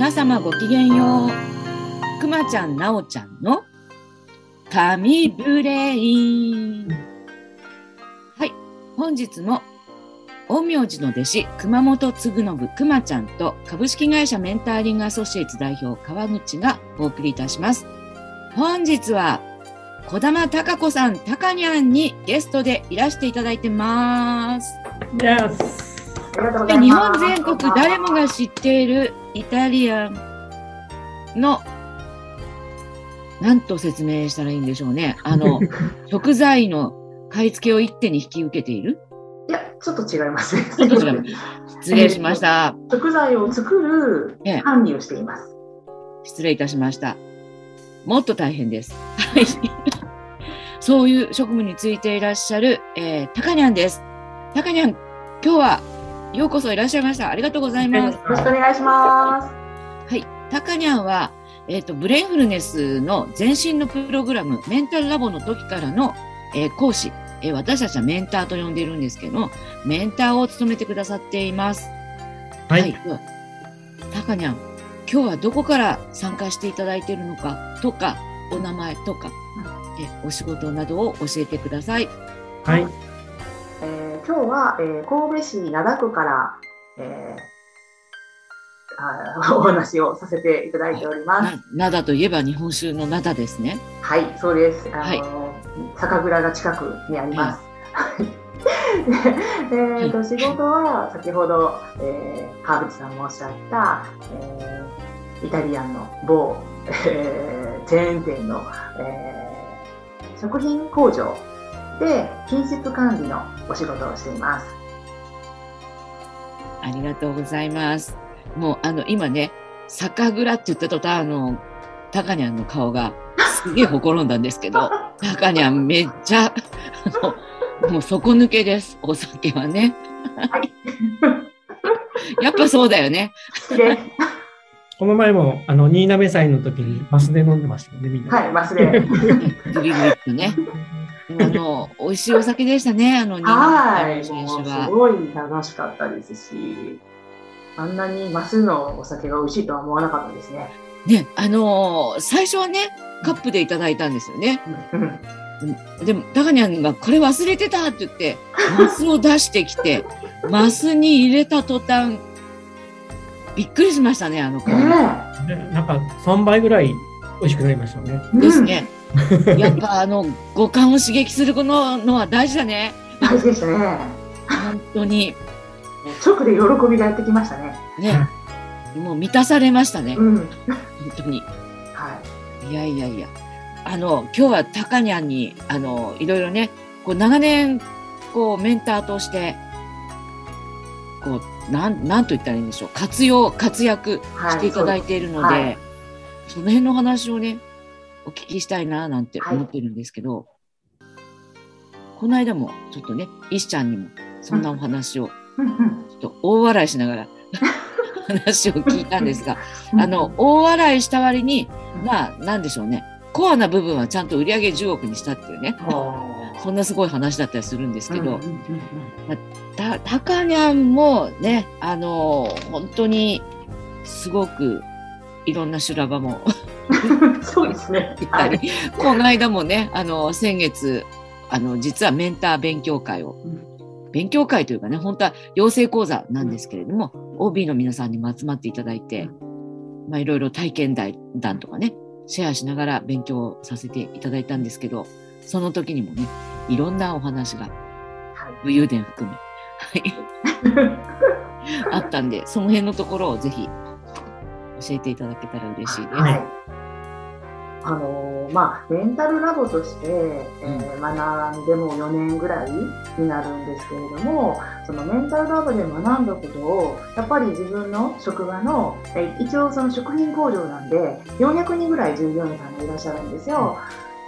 皆様ごきげんよう。くまちゃん、なおちゃんの神ブレイン。はい、本日も陰陽師の弟子、熊本嗣信くまちゃんと株式会社メンターリングアソシエイツ代表川口がお送りいたします。本日は小玉貴子さん、たかにゃんにゲストでいらしていただいてます。Yes. で日本全国誰もが知っているイタリアンの何と説明したらいいんでしょうね。あの 食材の買い付けを一手に引き受けている？いや、ちょっと違いますね。ちょっと違う失礼しました。食材を作るええ管理をしています。失礼いたしました。もっと大変です。はい。そういう職務についていらっしゃる、えー、たかにゃんです。たかにゃん、今日はようこそいらっしゃいました。ありがとうございます。よろしくお願いします。はい。たかにゃんは、えっ、と、ブレインフルネスの前身のプログラム、メンタルラボの時からの、えー講師、えー私たちはメンターと呼んでいるんですけど、メンターを務めてくださっています。はい。ではたかにゃん、今日はどこから参加していただいているのかとか、お名前とか、えお仕事などを教えてください。はい。えー今日は、えー神戸市灘区から、えーあ お話をさせていただいております。な、灘といえば日本酒の灘ですね。はい、そうです。あの、はい酒蔵が近くにあります。はい。でえーと仕事は先ほど、えー、川口さんもおっしゃった、えーイタリアンの某、えーチェーン店の、えー食品工場で品質管理のお仕事をしています。ありがとうございます。もう、あの、今ね、酒蔵って言った途端、あの、タカニャンの顔がすげえほころんだんですけど、タカニャンめっちゃ、あの、もう底抜けです、お酒はね。はい。やっぱそうだよね。この前も、あの、新滑祭の時にマスで飲んでましたよね、みんな。はい、忘れ。グリグリっとね。あの、美味しいお酒でしたね、あの、新はい、す。ごい楽しかったですし、あんなにマスのお酒が美味しいとは思わなかったですね。ね、あのー最初はね、カップでいただいたんですよね。うんでも、タカニャンがこれ忘れてたって言って、マスを出してきて、マスに入れた途端、びっくりしましたね、あの顔。ねでなんか3倍ぐらい美味しくなりましたよね。えです。ね。やっぱあの、五感を刺激するののは大事だね。うん大事でしたね。本当に。直で喜びがやってきましたね。ね。もう満たされましたね。うん。本当に。はいやいやいや。あの、今日はタカニャンに、あの、いろいろね、こう長年、こう、メンターとして、こう、なん、なんと言ったらいいんでしょう。活用、活躍。していただいているので、はいその辺の話をね、お聞きしたいな、なんて思ってるんですけど、この間も、ちょっとね、石ちゃんにも、そんなお話を、ちょっと大笑いしながら、話を聞いたんですが、うんあの、大笑いした割に、まあ、なんでしょうね。コアな部分はちゃんと売り上げ10億にしたっていうね。ほそんなすごい話だったりするんですうけど、うんうんうんた、たかにゃんもね、あの、本当に、すごく、いろんな修羅場も。う んそうですね。行ったり、はい。この間もね、あの、先月、あの、実はメンター勉強会を、勉強会というかね、本当は養成講座なんですけれども、OB の皆さんにも集まっていただいて、まあいろいろ体験談談とかね、シェアしながら勉強させていただいたんですけど、その時にもね、いろんなお話がはい。武勇伝含め、はい、あったんで、その辺のところをぜひ教えていただけたら嬉しいです。はい。あのーまあ、メンタルラボとして、えー学んでも4年ぐらいになるんですけれども、そのメンタルラボで学んだことを、やっぱり自分の職場の、えー一応その食品工場なんで、400人ぐらい従業員さんがいらっしゃるんですよ。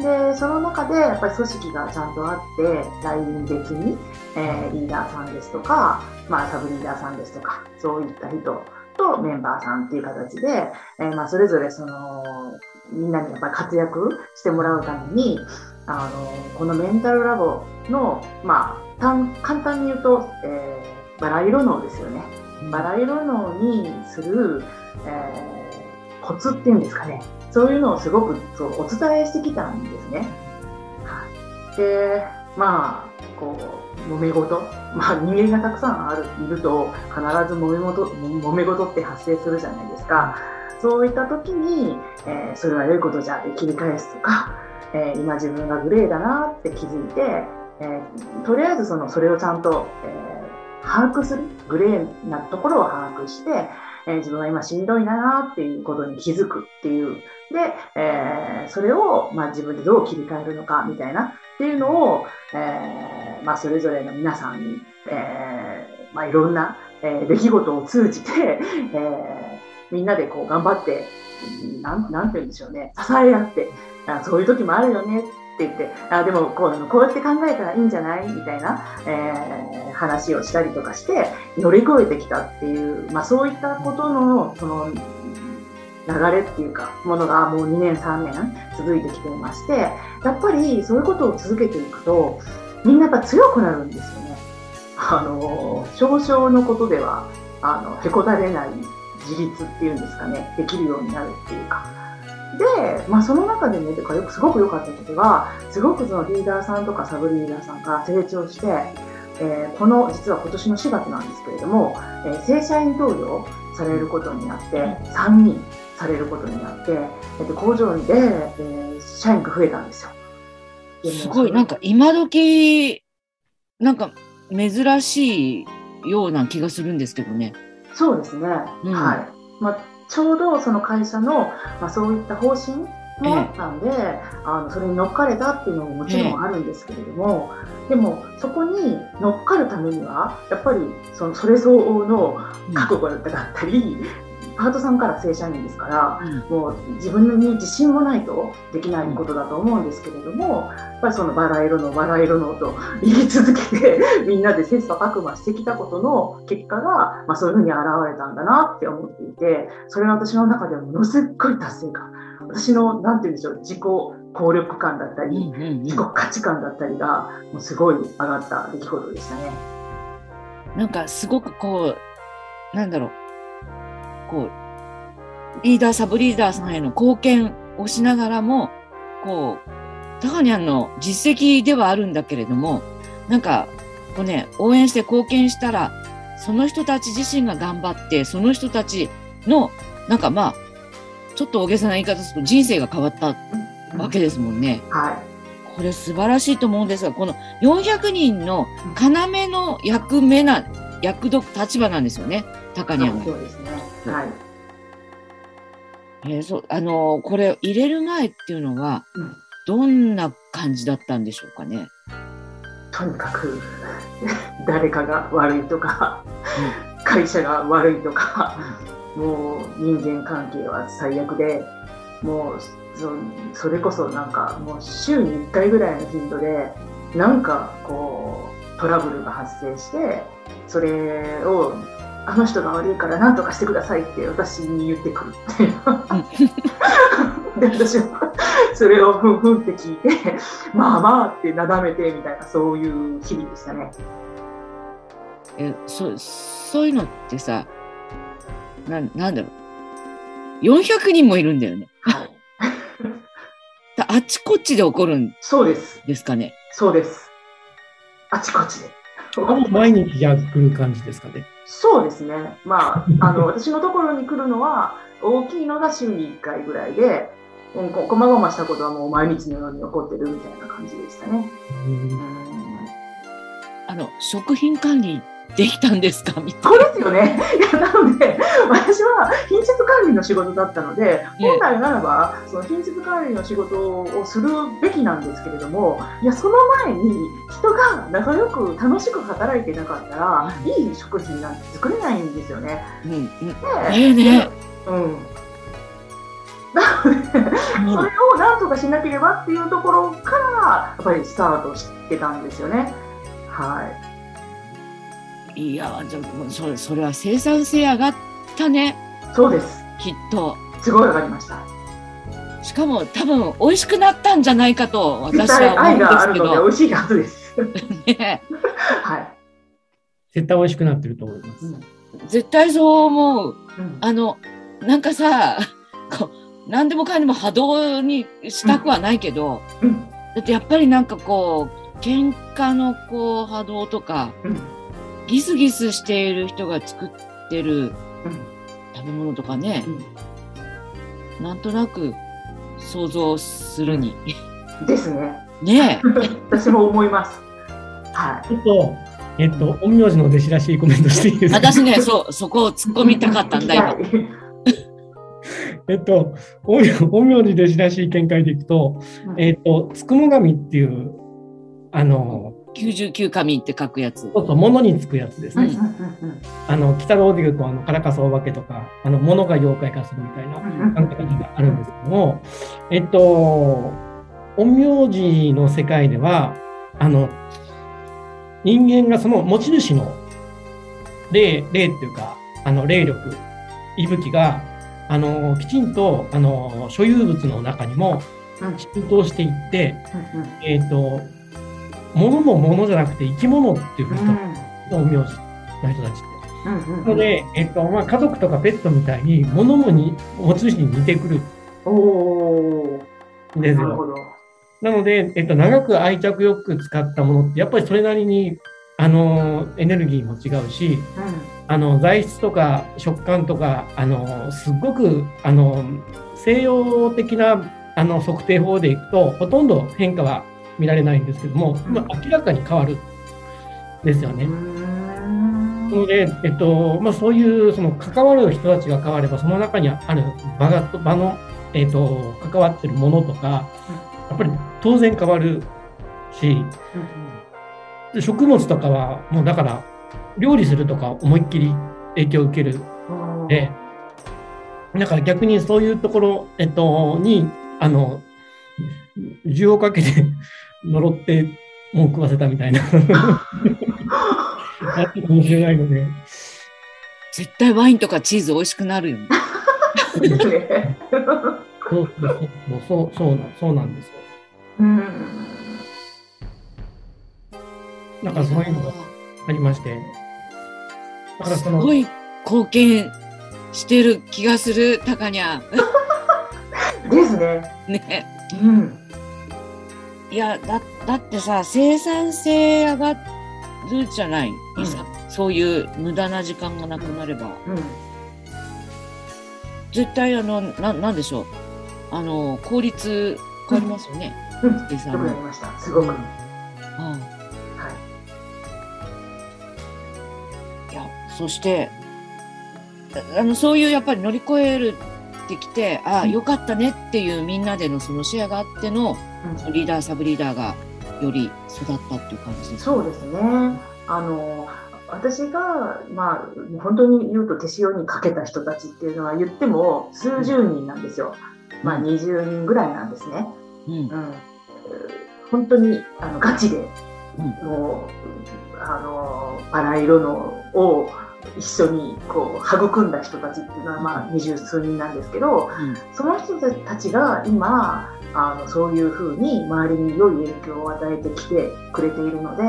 で、その中でやっぱり組織がちゃんとあって、ライン別に、えーリーダーさんですとか、まあ、サブリーダーさんですとか、そういった人とメンバーさんっていう形で、えーまあ、それぞれそのみんなにやっぱり活躍してもらうためにあのこのメンタルラボの、まあ、単簡単に言うと、えーバラ色脳ですよね。バラ色脳にするえー、コツっていうんですかねそういうのをすごくそうお伝えしてきたんですね。はい、でまあこう揉め事、まあ、人間がたくさんあるいると必ず揉め事揉め事って発生するじゃないですか。そういった時に、えー、それは良いことじゃで切り返すとか、えー、今自分がグレーだなって気づいて、えー、とりあえずそのそれをちゃんと、え把握するグレーなところを把握して、え自分は今しんどいなっていうことに気づくっていう。で、えそれを、まあ、自分でどう切り替えるのかみたいなっていうのを、えまあ、それぞれの皆さんに、えまあ、いろんな、え出来事を通じて、えみんなでこう頑張って、なん、なんて言うんでしょうね、支え合って、あそういう時もあるよねって言って、あでもこうこうやって考えたらいいんじゃない？みたいな、えー、話をしたりとかして乗り越えてきたっていう、まあ、そういったことのその流れっていうかものがもう2年3年続いてきていましてやっぱりそういうことを続けていくとみんなやっぱ強くなるんですよね。あの少々のことではあのへこたれない自立っていうんですかねできるようになるっていうか。で、まあ、その中でね、かよくすごく良かったことが、すごくそのリーダーさんとかサブリーダーさんが成長して、えー、この実は今年の4月なんですけれども、えー、正社員登用されることになって、3人されることになって、えー、工場で、えー、社員が増えたんですよ。すごい、なんか今時なんか珍しいような気がするんですけどね。そうですね。うん、はい。まあ、ちょうどその会社の、まあ、そういった方針もあったんで、ええ、あのそれに乗っかれたっていうのももちろんあるんですけれども、え、でもそこに乗っかるためにはやっぱりそのそれ相応の覚悟だったり、パートさんから正社員ですから、うん、もう自分に自信もないとできないことだと思うんですけれども、やっぱりそのバラ色のバラ色のと 言い続けてみんなで切磋琢磨してきたことの結果が、まあ、そういうふうに現れたんだなって思っていてそれは私の中でもものすごい達成感。私の何て言うんでしょう自己効力感だったり、うんうんうん、自己価値観だったりがもうすごい上がった出来事でしたね。なんかすごくこうなんだろうこう、リーダー、サブリーダーさんへの貢献をしながらも、こう、タカニャンの実績ではあるんだけれども、なんか、こうね、応援して貢献したら、その人たち自身が頑張って、その人たちの、なんかまあ、ちょっと大げさな言い方すると人生が変わったわけですもんね。はい。これ素晴らしいと思うんですが、この400人の要の役目な、役ど立場なんですよね、タカニャンそうですね。はい。えー、そうあのこれ入れる前っていうのは、うん、どんな感じだったんでしょうかね？とにかく 誰かが悪いとか、うん、会社が悪いとか、もう人間関係は最悪でもうそそれこそなんかもう週に1回ぐらいの頻度でなんかこうトラブルが発生してそれをあの人が悪いから何とかしてくださいって私に言ってくるっていう。で私はそれをふんふんって聞いてまあまあってなだめてみたいなそういう日々でしたね。えそそういうのってさななんだろう400人もいるんだよね。はい、あちこちで起こるんそうですですかね。そうです。あちこちで。毎日じゃ来る感じですかね。そうですね。まあ、あの、私のところに来るのは、大きいのが週に1回ぐらいで、うん、こまごましたことはもう毎日のように起こってるみたいな感じでしたね。あの、食品管理できたんですか？みたいな。そうですよね。いやなので、私は品質管理の仕事だったので、本来ならば、その品質管理の仕事をするべきなんですけれども、いや、その前に人が仲良く楽しく働いてなかったら、うん、いい食品なんて作れないんですよね。うん。ねねうん。なので、それをなんとかしなければっていうところから、やっぱりスタートしてたんですよね。はい。いやじゃそれそれは生産性上がったね。そうです。きっと。すごい上がりました。しかも多分美味しくなったんじゃないかと私は思うんですけど。美味しいはずです。ね、はい。絶対美味しくなってると思います、うん、絶対そう思う、うん、あのなんかさ、こう、何でもかんでも波動にしたくはないけど、うん。だってやっぱりなんかこう、喧嘩のこう波動とか、うんギスギスしている人が作ってるうん食べ物とかね、うんなんとなく想像するに。ですね。ねえ。私も思います。はちょっと、えっと、陰陽師の弟子らしいコメントしていいですか？私ね、そう、そこを突っ込みたかったんい。だ、今。はい えっと、陰陽陰陽師弟子らしい見解でいくと、えっと、つくも神っていう、あの、99神って書くやつ。そうそう、物につくやつですね。あの、北郎でいうと、あの、カラカスお化けとか、あの、物が妖怪化するみたいなうん考え方があるんですけども、えっと、陰陽師の世界では、あの、人間がその持ち主の霊、霊っていうか、あの、霊力、息吹が、あの、きちんと、あの、所有物の中にもうん浸透していって、えっと、物も物じゃなくて生き物っていうふうにと、陰陽師の人たちって。うんうんうんなので、えっとまあ、家族とかペットみたいに物もに持ち主に似てくるおおんですよ。なるほど。なので、えっと、長く愛着よく使ったものってやっぱりそれなりにあのエネルギーも違うしあの材質とか食感とかあのすっごくあの西洋的なあの測定法でいくとほとんど変化は見られないんですけども、まあ、明らかに変わる。んですよね。うん。なので、えっとまあ、そういうその関わる人たちが変われば、その中にある場が場の、えっと、関わってるものとか、やっぱり当然変わるし、で食物とかは、もうだから、料理するとか思いっきり影響を受ける。で、だから逆にそういうところ、えっと、に、あの、需要かけて呪って文句わせたみたいな、あってかもしれないので。絶対ワインとかチーズ美味しくなるよね。そうそうそうそうなそうなんですよ。うんだからそういうのがありまして。だからそのすごい貢献してる気がする、タカニャですね。ン。ね。うん。いや、だ、だってさ、生産性上がるじゃない、うんさそういう無駄な時間がなくなれば。うん。絶対あの、な、なんでしょう？あの、効率変わりますよね。うん。生産。すごく。はい。ああいや、そして、ああの、そういうやっぱり乗り越えるってきて、ああ、うんよかったねっていうみんなでのそのシェアがあっての、うんリーダー、サブリーダーがより育ったっていう感じですかそうですね。あの、私が、まあ、本当に言うと手塩にかけた人たちっていうのは言っても数十人なんですよ。まあ、20人ぐらいなんですね。うん。うん。本当にあのガチで、うんもう、あの、バラ色のを一緒にこう育んだ人たちっていうのは、まあ、二十数人なんですけど、うん。その人たちが今あのそういうふうに周りに良い影響を与えてきてくれているので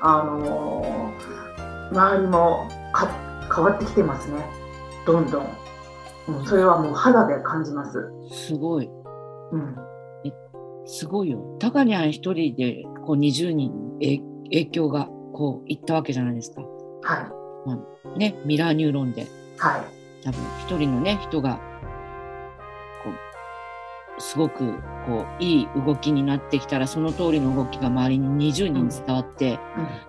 あの周りもか変わってきてますねどんどん、うん、それはもう肌で感じます、すごい。うん、すごいよ。タカニャン一人でこう20人え影響がこういったわけじゃないですか。はいね、ミラーニューロンで。はい。多分一人のね人がこうすごくこういい動きになってきたらその通りの動きが周りに20人伝わって、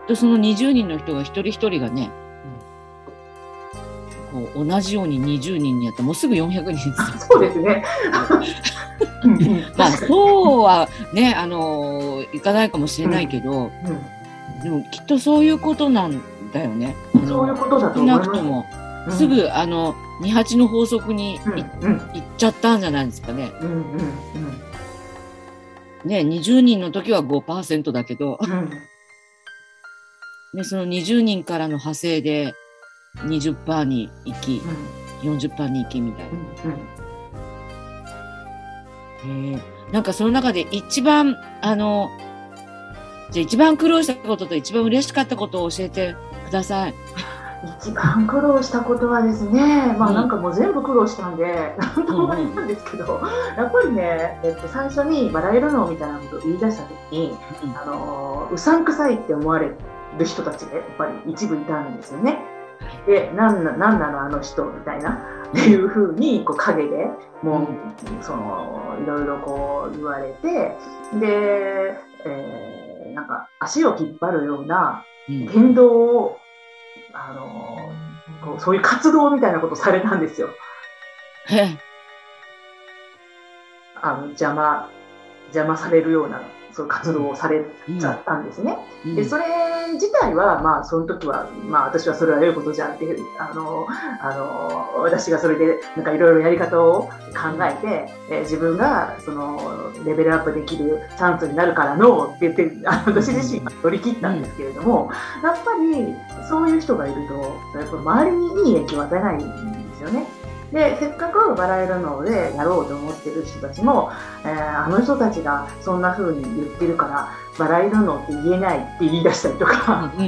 でその20人の人が一人一人がね、こう同じように20人にやったらもうすぐ400人そうですね。うんうんまあそうはねあのいかないかもしれないけど、でもきっとそういうことなんだよね。そういうことだと少思います。なくとも、うん。すぐあの二八の法則にい,、うんうん。っちゃったんじゃないですかね。うんうんね20人の時は5%だけど、うん。うんね、その20人からの派生で20%に行き40%に行きみたいな。うん。へえ。なんかその中で一番あのじゃあ一番苦労したことと一番嬉しかったことを教えてください。一番苦労したことはですね、まあなんかもう全部苦労したんで、なんともあれなんですけど、やっぱりね、えっと、最初に笑えるのみたいなことを言い出した時に、あのうさんくさいって思われる人たちがやっぱり一部いたんですよね。で、なんななんなのあの人みたいなっていうふうにこう陰でもう、そのいろいろこう言われてで、えー、なんか足を引っ張るような言動を、あのこうそういう活動みたいなことされたんですよ。あの邪魔邪魔されるようなそういう活動をされちゃったんですね。うん、でそれ自体は、まあ、その時は、まあ、私はそれは良いことじゃんってあのあの私がそれでなんかいろいろやり方を考えて、え自分がそのレベルアップできるチャンスになるからのって言って私自身が乗り切ったんですけれども、やっぱりそういう人がいるとやっぱ周りにいい影響を与えないんですよね。でせっかく笑えるのでやろうと思ってる人たちも、えー、あの人たちがそんな風に言ってるから笑えるのって言えないって言い出したりとか。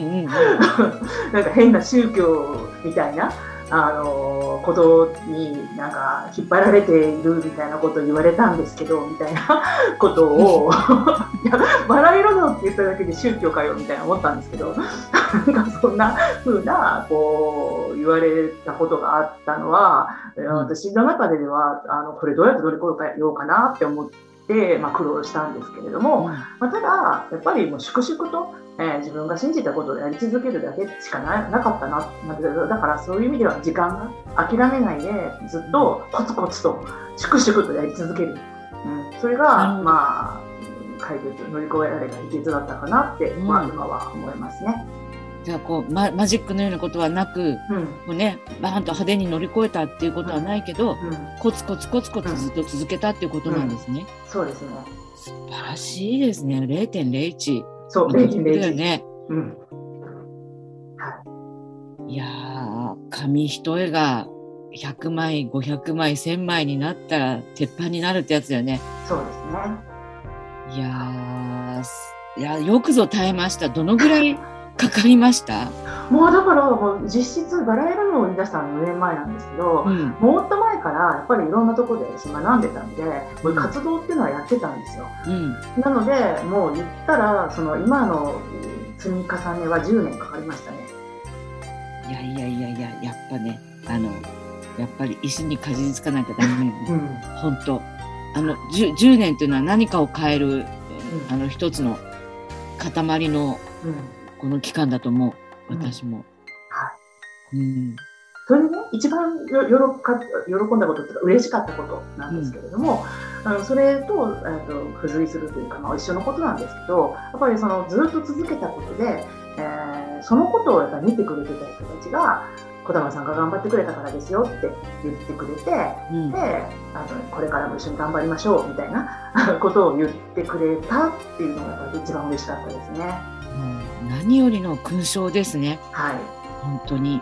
なんか変な宗教みたいなあのことになんか引っ張られているみたいなことを言われたんですけどみたいな ことを いや笑えるのって言っただけで宗教かよみたいな思ったんですけど なんかそんな風なこう言われたことがあったのは私の中ではあのこれどうやって乗り越えようかなって思って。まあ、苦労したんですけれども、まあ、ただ、やっぱりもう粛々とえー、自分が信じたことをやり続けるだけしかななかったなだからそういう意味では時間が諦めないでずっとコツコツと粛々とやり続ける、うん、それが、まあ解決乗り越えられた秘訣だったかなって、うん、まあ、今は思いますね。じゃあこうママジックのようなことはなく、うん、もうねバーンと派手に乗り越えたっていうことはないけど、うん、コツコツコツコツずっと続けたっていうことなんですね。そうですね。素晴らしいですね。0.01。そう、0.01。だよね。うん。はい。いやー、紙一重が100枚、500枚、1000枚になったら鉄板になるってやつだよね。そうですね。いやー、いやよくぞ耐えました。どのぐらいかかりました？もうだからもう実質バラエルのを売り出したの4年前なんですけど、うん、もっと前からやっぱりいろんなところで私学んでたんでもう活動っていうのはやってたんですよ、うん、なのでもう言ったらその今の積み重ねは10年かかりましたね。いやいやいやいややっぱねあのやっぱり石にかじりつかなきゃダメ、うん、本当。あの 10, 10, 年っていうのは何かを変える、うん、あの一つの塊の、うんこの期間だと思う、私も。はい。うん。それでね、一番よよろか喜んだことっていうか、嬉しかったことなんですけれども、うん、あのそれとと付随するというか、まあ、一緒のことなんですけど、やっぱりそのずっと続けたことで、えー、そのことをやっぱ見てくれてた人たちが、児玉さんが頑張ってくれたからですよって言ってくれて、うん、であのこれからも一緒に頑張りましょうみたいな ことを言ってくれたっていうのが一番嬉しかったですね。何よりの勲章ですね。はい。本当に。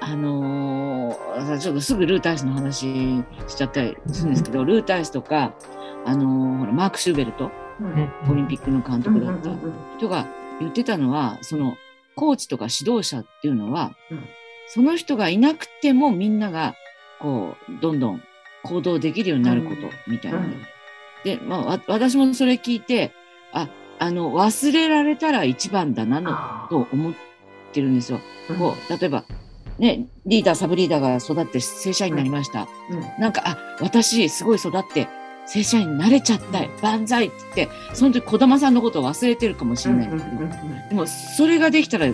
あのー、ちょっとすぐルータイスの話しちゃったりするんですけど、ルータイスとか、あのー、ほらマーク・シューベルト、うん、オリンピックの監督だった人が言ってたのは、そのコーチとか指導者っていうのは、うん、その人がいなくてもみんながこうどんどん行動できるようになることみたいな、ね。で、まあ、私もそれ聞いて、あ、あの、忘れられたら一番だなの、と思ってるんですよ。こう、例えば、ね、リーダー、サブリーダーが育って正社員になりました。うん。うん、なんか、あ、私、すごい育って、正社員になれちゃった、万歳って言って、その時、児玉さんのことを忘れてるかもしれない。けど、でも、それができたら、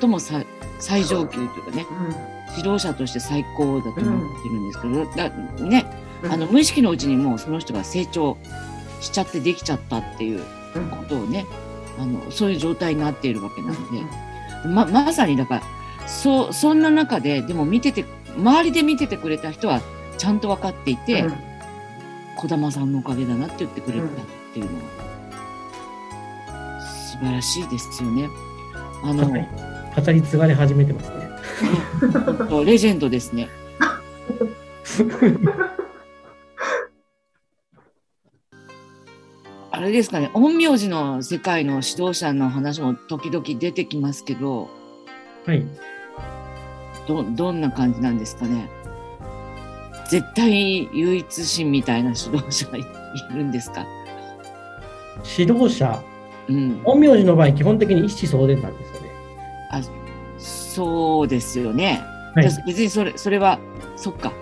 最も最最上級というかね、指導者として最高だと思ってるんですけど、だね、あの、無意識のうちにもうその人が成長しちゃってできちゃったっていうことをね、あのそういう状態になっているわけなので、ままさにだからそそんな中ででも見てて周りで見ててくれた人はちゃんと分かっていて、児、玉さんのおかげだなって言ってくれたっていうのは素晴らしいですよね。あの、はい、語り継がれ始めてますね。レジェンドですね。あれですかね、陰陽師の世界の指導者の話も時々出てきますけど、はい。どどんな感じなんですかね？絶対唯一心みたいな指導者がいいるんですか？指導者、うん。陰陽師の場合、基本的に一子相伝なんですよね。あ、そうですよね。はい別にそれ、それは、そっか。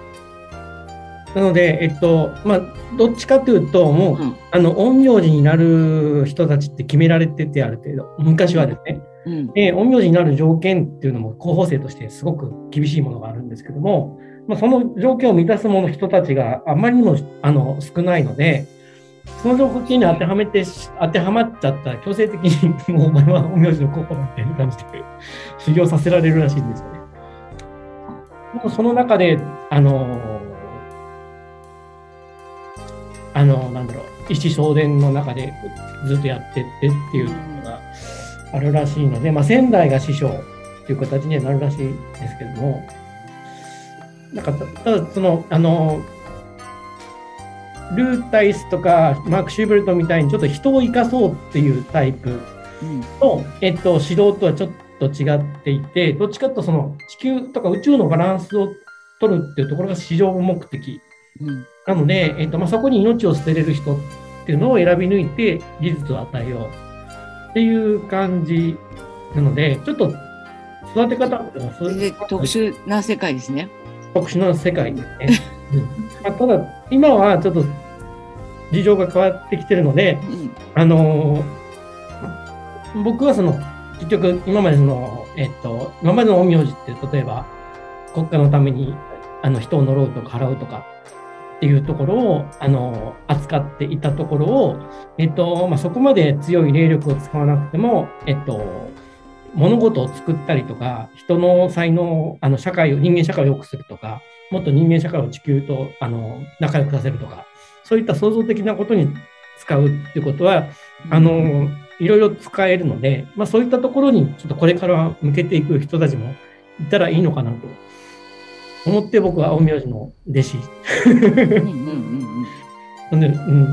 なので、えっと、まあ、どっちかというと、もう、うん。あの、陰陽師になる人たちって決められてて、ある程度。昔はですね。うん。で、陰陽師になる条件っていうのも候補生としてすごく厳しいものがあるんですけども、まあ、その条件を満たすもの人たちがあまりにもあの少ないので、その条件に当てはめて、当てはまっちゃったら強制的に、もうお前は陰陽師の候補だみたいな感じで修行させられるらしいんですよね。でもその中で、あの、あの、なんだろう、一子相伝の中でずっとやってってっていうのがあるらしいので、まあ、仙台が師匠っていう形にはなるらしいですけども、なんかたただその、あの、ルータイスとかマーク・シューベルトみたいにちょっと人を生かそうっていうタイプうん。の、えっと、指導とはちょっと違っていて、どっちかというとその地球とか宇宙のバランスを取るっていうところが市場目的うん。なので、えっとまあ、そこに命を捨てれる人っていうのを選び抜いて技術を与えようっていう感じなので、ちょっと育て方そう全いう然特殊な世界ですね。特殊な世界ですね。うんまあ、ただ、今はちょっと事情が変わってきてるので、うん。あのー僕はその、結局、今までその、えっと、今までの陰陽師って、例えば、国家のために、あの、人を呪うとか払うとかっていうところを、あのー扱っていたところを、えっと、まあ、そこまで強い霊力を使わなくても、えっと、物事を作ったりとか、人の才能を、あの、社会を、人間社会を良くするとか、もっと人間社会を地球と、あの、仲良くさせるとか、そういった創造的なことに使うっていうことは、あの、いろいろ使えるので、まあそういったところにちょっとこれから向けていく人たちもいたらいいのかなと思って僕は青明寺の弟子。うんうんうん なんで、うん、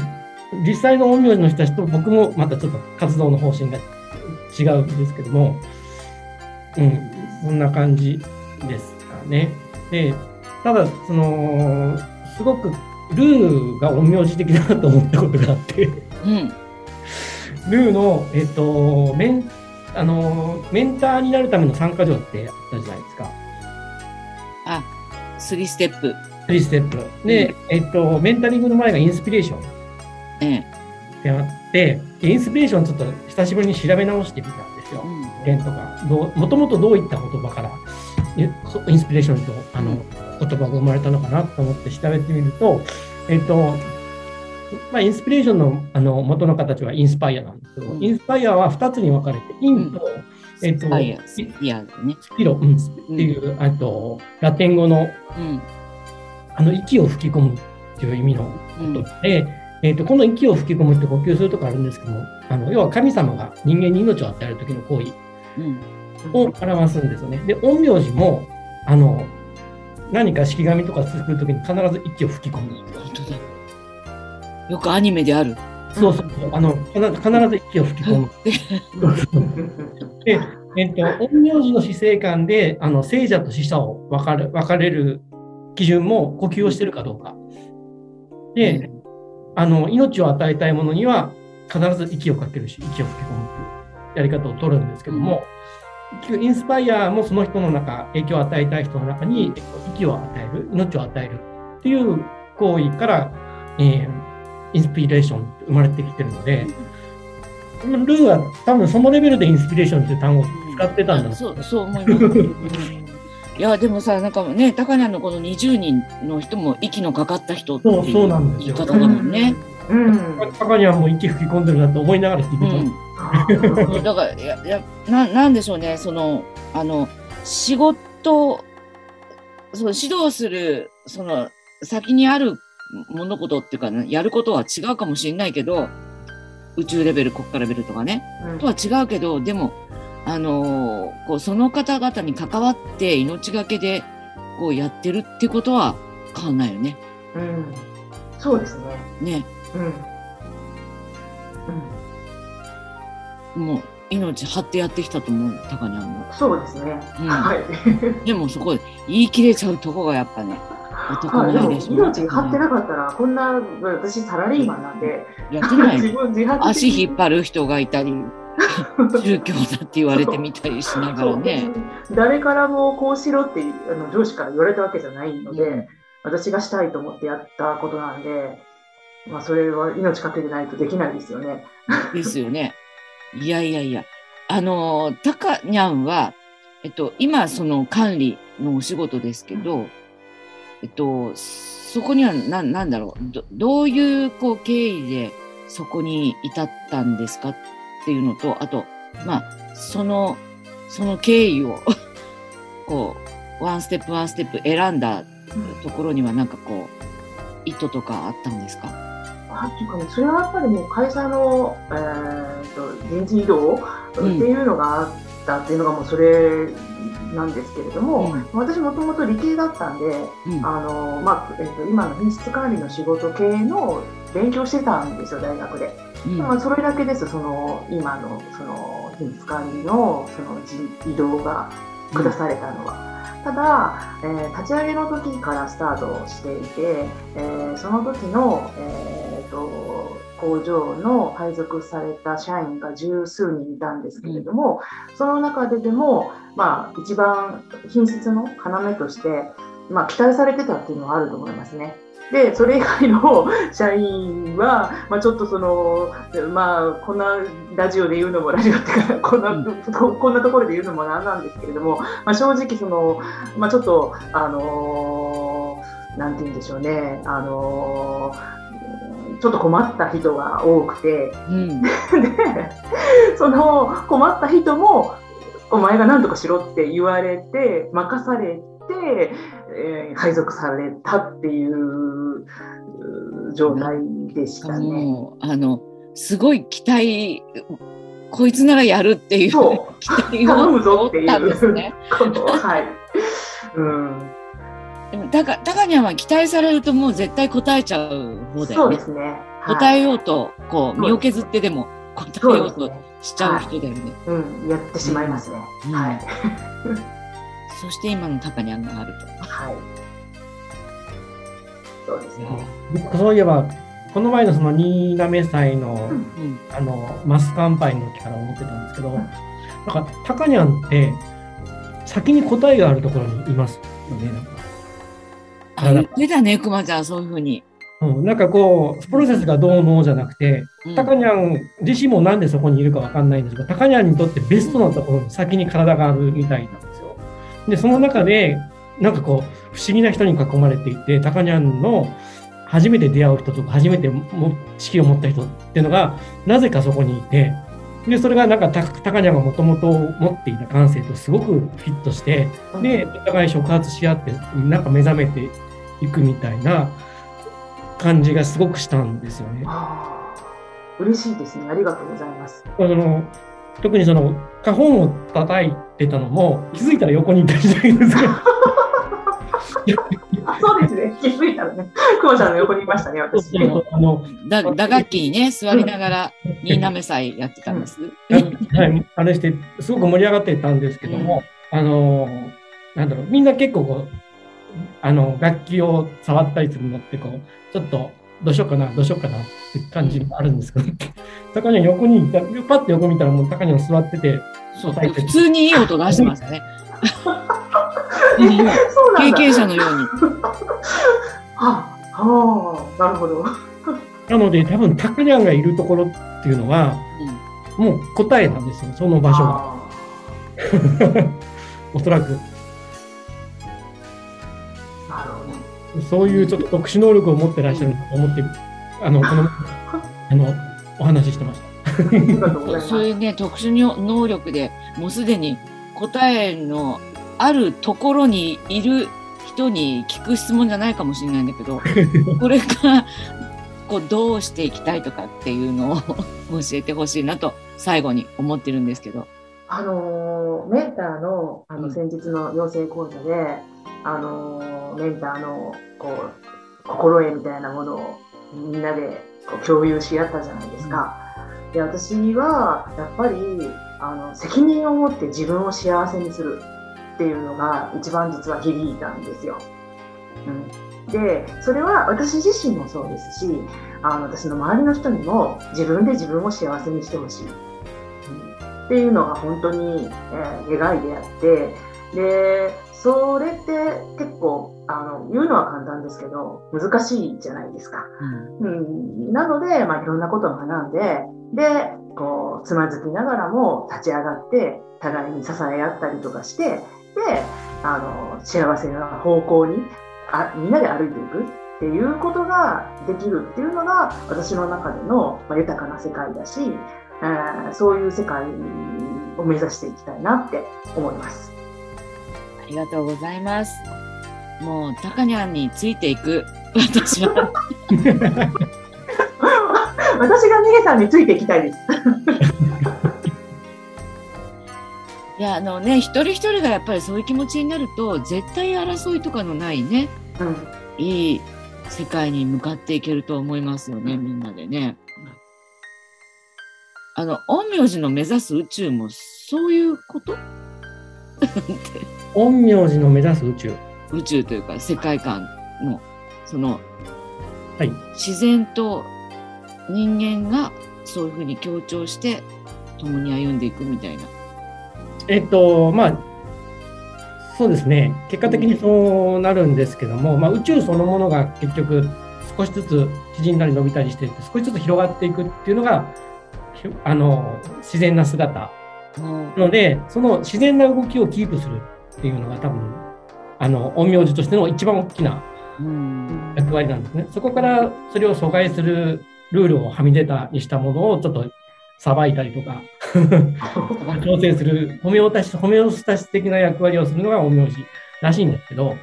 実際の陰陽師の人たちと僕もまたちょっと活動の方針が違うんですけども、うん、そんな感じですかね。で、ただ、その、すごくルーが陰陽師的だなと思ったことがあって、うん。うん。ルーの、えっと、メン、あの、メンターになるための参加条ってあったじゃないですか。あ、スリーステップ。3ステップ。で、えっと、メンタリングの前がインスピレーションっええ。てあって、でインスピレーションちょっと久しぶりに調べ直してみたんですよう。ん。言とか、どうもともとどういった言葉からインスピレーションとあの言葉が生まれたのかなと思って調べてみると、えっと、まあ、インスピレーションのあの元の形はインスパイアなんですけど、うんインスパイアは2つに分かれて、インと、えっと、スいやね。ピロ、うん、っていう、あと、ラテン語のうん。あの息を吹き込むっていう意味のうんことで、えっとこの息を吹き込むって呼吸するとかあるんですけども、あの要は神様が人間に命を与える時の行為うん。を表すんですよね。で、陰陽師も、あの、何か式紙とか作るときに必ず息を吹き込む。本当だ。よくアニメである。そうそうそう。あの、必ず必ず息を吹き込む。で、えっと、陰陽師の死生観で、あの、聖者と死者を分かる、分かれる基準も呼吸をしてるかどうか。で、あの、命を与えたいものには必ず息をかけるし、息を吹き込むっていうやり方を取るんですけども、インスパイアもその人の中、影響を与えたい人の中にえっと息を与える、命を与えるっていう行為から、えーインスピレーションって生まれてきてるので、ルーは多分そのレベルでインスピレーションっていう単語を使ってたんだあそう、そう思います。うんいや、でもさ、なんかね、高菜のこの20人の人も息のかかった人ってそうそうなんいうですよ言い方だもんね。うん。中にはもう息吹き込んでるなと思いながら聞いてた。うん。だから、いや、いや、な、なんでしょうね、その、あの、仕事、その指導する、その、先にある物事っていうか、ね、やることは違うかもしれないけど、宇宙レベル、国家レベルとかね、とは違うけど、でも、あのーこう、その方々に関わって命がけで、こうやってるってことは変わんないよね。うん。そうですね。ね。うん。うん。もう、命張ってやってきたと思う高にゃんも。そうですね。うんはい。でもそこで言い切れちゃうとこがやっぱね男はい、でしょ。命張ってなかったら、こんな、私サラリーマンなんで、やってない 足引っ張る人がいたり宗教だって言われてみたりしながらね。誰からもこうしろってあの上司から言われたわけじゃないので、うん私がしたいと思ってやったことなんで、まあ、それは命かけてないとできないですよね。ですよね。いやいやいや。あの、たかにゃんは、えっと、今その管理のお仕事ですけど、えっと、そこにはな、なんだろうど、どういうこう経緯でそこに至ったんですか？っていうのと、あと、まあ、その、その経緯を、こう、ワンステップワンステップ選んだところにはなんかこう、意図とかあったんですか？あかね、それはやっぱりもう会社の、えー、と人事異動ってうんいうのがあったっていうのがもうそれなんですけれども、うん私もともと理系だったんで、うん。あのまあえー、と今の品質管理の仕事系の勉強してたんですよ、大学で。うんまあ、それだけです、その今のその品質管理のその移動が下されたのは。ただ、えー立ち上げの時からスタートしていて、えーその時の、えーと工場の配属された社員が十数人いたんですけれども、その中ででも、まあ、一番品質の要として、まあ、期待されてたっていうのはあると思いますね。で、それ以外の社員は、まあ、ちょっとその、まあ、こんなラジオで言うのも、ラジオっていうか、こんな、ここんなところで言うのもなんなんですけれども、まあ、正直その、まあ、ちょっと、あのーなんて言うんでしょうね、あのーちょっと困った人が多くて、うん。で、その困った人も、お前が何とかしろって言われて、任されて、えー配属されたっていう状態でしたね。もう、あの、すごい期待、こいつならやるっていうそ期待頼をむぞっていうですね。はい。うん。でも、たか、たかにゃんは期待されるともう絶対答えちゃう方だよねそうで。すね。はい答えようと、こう、身を削ってでも答えようと。しちゃう人だよね。うん、やってしまいますね。うんはい。そして今のたかにゃんがあるはい。そうですね。僕そういえば、この前のその新滑祭の、うんと。うん。あの、マス乾杯の時から思ってたんですけど、うんなんか、タカニャンって、先に答えがあるところにいますよね、なんか。あ、言ってたね、くまちゃん、そういうふうに。うん、なんかこう、プロセスがどうのじゃなくて、うんタカニャン自身もなんでそこにいるかわかんないんですが、タカニャンにとってベストなところに先に体があるみたいなんでその中で、なんかこう、不思議な人に囲まれていて、タカニャンの初めて出会う人とか、初めても知識を持った人っていうのが、なぜかそこにいて、で、それがなんかタタカニャンがもともと持っていた感性とすごくフィットして、で、お互い触発し合って、なんか目覚めていくみたいな感じがすごくしたんですよね。嬉しいですね。ありがとうございます。あの特にその花本を叩いてたのも気づいたら横にいたりしたんですよ。あそうですね。気づいたらね、くまちゃんの横にいましたね、私。あのだ打楽器にね、座りながら、新滑祭やってたんです。はい、あれしてすごく盛り上がってたんですけども、あのなんだろうみんな結構こうあの楽器を触ったりするのってこうちょっとどうしようかなどうしようかなって感じもあるんですけど、高に横にいたパッと横見たらもう高に座っててそう、普通にいい音出してましたね。経験者のように。は あ、はあ、なるほど。なので多分タカニャンがいるところっていうのはもう答えなんですよその場所が。あ おそらくーなるほど。そういうちょっと特殊能力を持ってらっしゃると思って、あの、この、あの、お話ししてました。そういうね、特殊能力でもうすでに答えのあるところにいる人に聞く質問じゃないかもしれないんだけど、これからこうどうしていきたいとかっていうのを教えてほしいなと最後に思ってるんですけど。あのーメンターのあうんの先日の養成講座で、あのーメンターのこう心得みたいなものをみんなでこう共有し合ったじゃないですか。で私はやっぱりあの責任を持って自分を幸せにするっていうのが一番実は響いたんですよ。うん、でそれは私自身もそうですしあの私の周りの人にも自分で自分を幸せにしてほしい、うん、っていうのが本当に、えー、願いであってでそれって結構あの言うのは簡単ですけど難しいじゃないですか。うん、うん、なので、まあ、いろんなことを学んででこうつまずきながらも立ち上がって互いに支え合ったりとかしてであの幸せな方向にあみんなで歩いていくっていうことができるっていうのが私の中での、まあ、豊かな世界だし、えー、そういう世界を目指していきたいなって思います。ありがとうございます。もう、たかにゃんについていく、私は。私がみげさんについていきたいです。いやあのね一人一人がやっぱりそういう気持ちになると絶対争いとかのないね、うん、いい世界に向かっていけると思いますよねみんなでね。あの陰陽師の目指す宇宙もそういうこと？陰陽師の目指す宇宙宇宙というか世界観のその、はい、自然と人間がそういうふうに強調して共に歩んでいくみたいな。えっとまあそうですね。結果的にそうなるんですけども、まあ、宇宙そのものが結局少しずつ縮んだり伸びたりして少しずつ広がっていくっていうのがあの自然な姿なのでその自然な動きをキープするっていうのが多分あの陰陽師としての一番大きな役割なんですね。そこからそれを阻害するルールをはみ出たにしたものをちょっとさばいたりとか 調整するホメオタシホメオスタシス的な役割をするのが陰陽師らしいんですけど、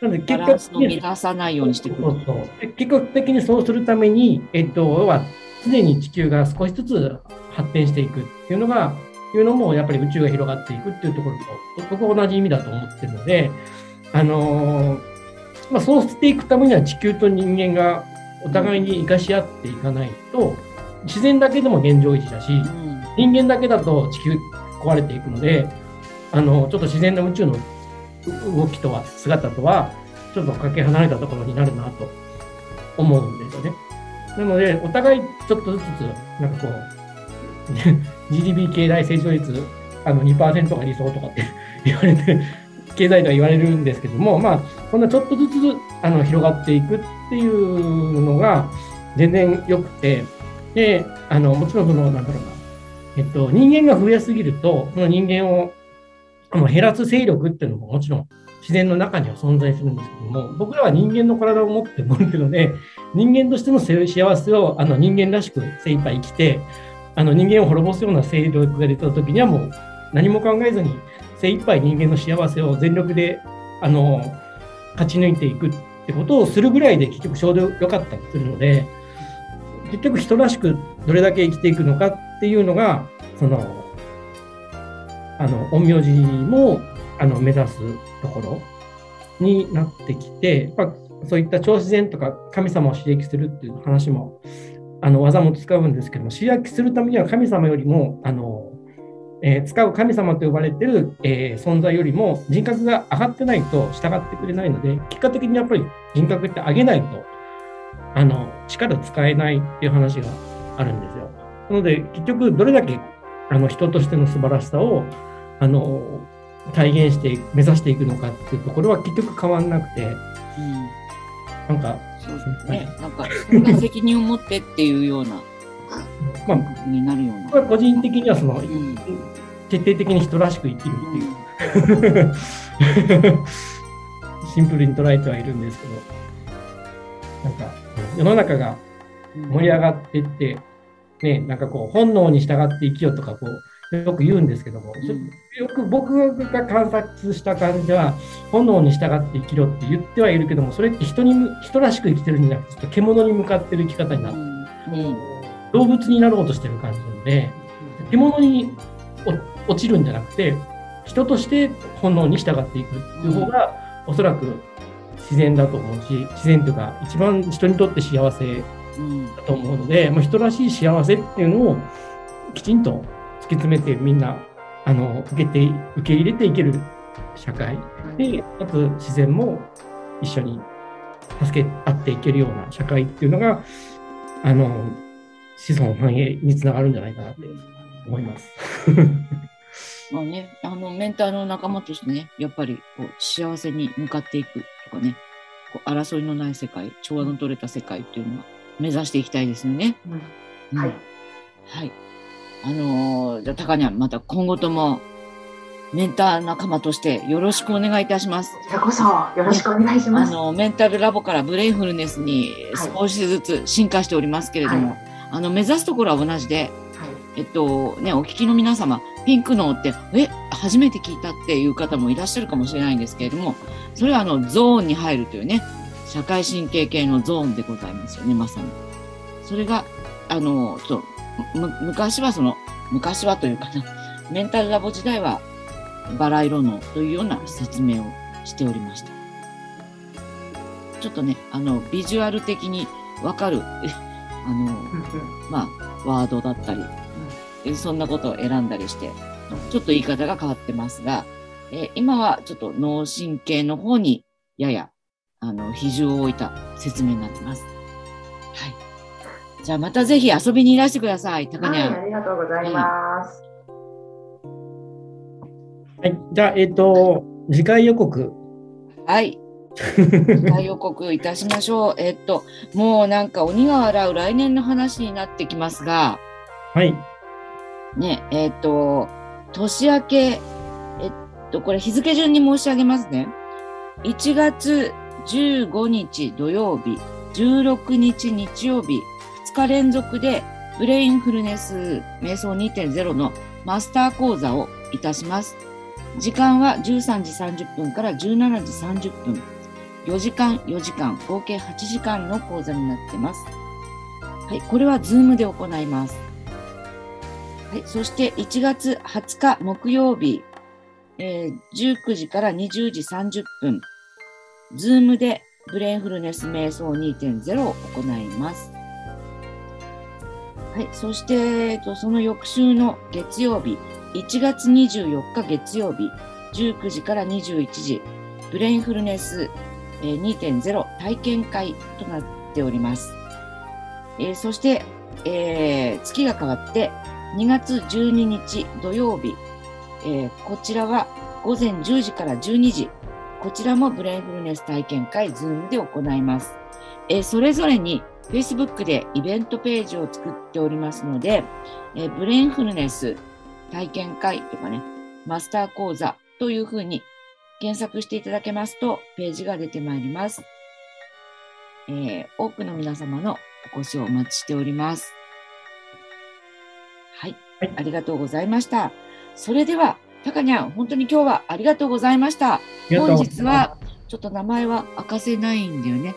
なので結果的に乱さないようにしてくる。結果的にそうするために、えっと、要は常に地球が少しずつ発展していくっていうのがいうのもやっぱり宇宙が広がっていくっていうところとそこ同じ意味だと思ってるので、あのー、まあ、そうしていくためには地球と人間がお互いに生かし合っていかないと、自然だけでも現状維持だし、人間だけだと地球壊れていくので、あの、ちょっと自然な宇宙の動きとは、姿とは、ちょっとかけ離れたところになるなと思うんですよね。なので、お互いちょっとずつ、なんかこう、GDP 経済成長率あの2%が理想とかって 言われて、経済では言われるんですけども、まあ、こんなちょっとずつあの広がっていくっていうのが全然良くて、で、あの、もちろんその、なんだろうな、えっと、人間が増えすぎると、その人間をあの減らす勢力っていうのももちろん自然の中には存在するんですけども、僕らは人間の体を持って持ってるので、人間としての幸せをあの人間らしく精一杯生きて、あの人間を滅ぼすような勢力が出た時にはもう何も考えずに精一杯人間の幸せを全力であの勝ち抜いていくってことをするぐらいで結局ちょうど良かったりするので結局人らしくどれだけ生きていくのかっていうのがそのあの陰陽師もあの目指すところになってきて、まあ、そういった超自然とか神様を刺激するっていう話もあの技も使うんですけども、主役するためには神様よりも、あのえー、使う神様と呼ばれてる、えー、存在よりも人格が上がってないと従ってくれないので、結果的にやっぱり人格って上げないと、あの、力使えないっていう話があるんですよ。なので、結局どれだけあの人としての素晴らしさを、あの、体現して、目指していくのかっていうところは結局変わんなくて、うん、なんか、そうですね。なんか、責任を持ってっていうような、まあ、になるような。個人的にはその、うん、徹底的に人らしく生きるっていう、うん、シンプルに捉えてはいるんですけど、なんか、世の中が盛り上がっていって、ね、なんかこう、本能に従って生きようとか、こう、よく言うんですけども、よく僕が観察した感じは、炎に従って生きろって言ってはいるけども、それって人に人らしく生きてるんじゃなくて、獣に向かってる生き方になって、うん、動物になろうとしてる感じなので、獣に落ちるんじゃなくて、人として炎に従っていくっていう方が、おそらく自然だと思うし、自然というか、一番人にとって幸せだと思うので、まあ、人らしい幸せっていうのをきちんと突き詰めてみんなあの受けて受け入れていける社会でかつ自然も一緒に助け合っていけるような社会っていうのがあの子孫繁栄につながるんじゃないかなって思います。まあね、あのメンターの仲間としてね、やっぱりこう幸せに向かっていくとかね、こう争いのない世界、調和の取れた世界っていうのは目指していきたいですよね。うん、はい。はい。あのー、じゃあ、高にはまた今後ともメンター仲間としてよろしくお願いいたします。こちらこそよろしくお願いします。あのメンタルラボからブレインフルネスに少しずつ進化しておりますけれども、はい、あの目指すところは同じで、はい、えっとねお聞きの皆様ピンク脳ってえ初めて聞いたっていう方もいらっしゃるかもしれないんですけれども、それはあのゾーンに入るというね社会神経系のゾーンでございますよねまさに。それがあのそう昔はその昔はというかなメンタルラボ時代はバラ色のというような説明をしておりました。ちょっとね、あの、ビジュアル的にわかる、あの、まあ、ワードだったり、そんなことを選んだりして、ちょっと言い方が変わってますが、え今はちょっと脳神経の方にやや、あの、比重を置いた説明になってます。はい。じゃあまたぜひ遊びにいらしてください、高根、はい、ありがとうございます。はい、じゃあ、えっ、ー、と、次回予告。はい。次回予告いたしましょう。えっと、もうなんか鬼が笑う来年の話になってきますが、はい。ね、えっと、年明け、えっと、これ日付順に申し上げますね。1月15日土曜日、16日日曜日、2日連続でブレインフルネス瞑想2.0のマスター講座をいたします。時間は13時30分から17時30分。4時間、4時間、合計8時間の講座になっています。はい、これは Zoom で行います。はい、そして1月20日木曜日、えー、19時から20時30分、Zoom でブレインフルネス瞑想2.0を行います。はい、そして、えっと、その翌週の月曜日、1月24日月曜日19時から21時、ブレインフルネス2.0体験会となっております。えー、そして、えー、月が変わって2月12日土曜日、えー、こちらは午前10時から12時、こちらもブレインフルネス体験会、 Zoom で行います。えー、それぞれに Facebook でイベントページを作っておりますので、えー、ブレインフルネス体験会とかね、マスター講座というふうに検索していただけますと、ページが出てまいります。えー、多くの皆様のお越しをお待ちしております。はい、はい、ありがとうございました。それでは、たかにゃん、本当に今日はありがとうございました。本日は、ちょっと名前は明かせないんだよね。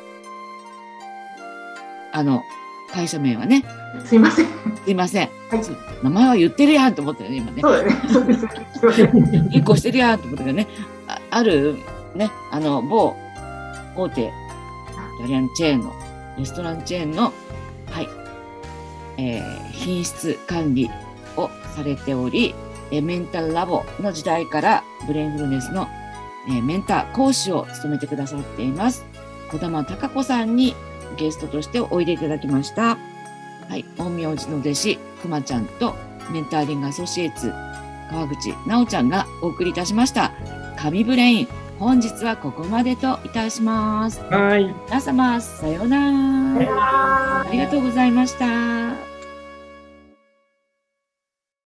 あの、会社名はね。すいません。すいません。はい、名前は言ってるやんと思ったよね、今ね。そうだね。そうです。一個してるやんと思ったけどね。あある、ね、あの、某大手イタリアンチェーンの、レストランチェーンの、はい、えー、品質管理をされており、えメンタルラボの時代からブレインフルネスの、えー、メンター講師を務めてくださっています。小玉貴子さんにゲストとしておいでいただきました。はい、陰陽師の弟子、くまちゃんとメンターリングアソシエイツ、川口直ちゃんがお送りいたしました。神ブレイン、本日はここまでといたします。はい。皆様、さようなら。ありがとうございました。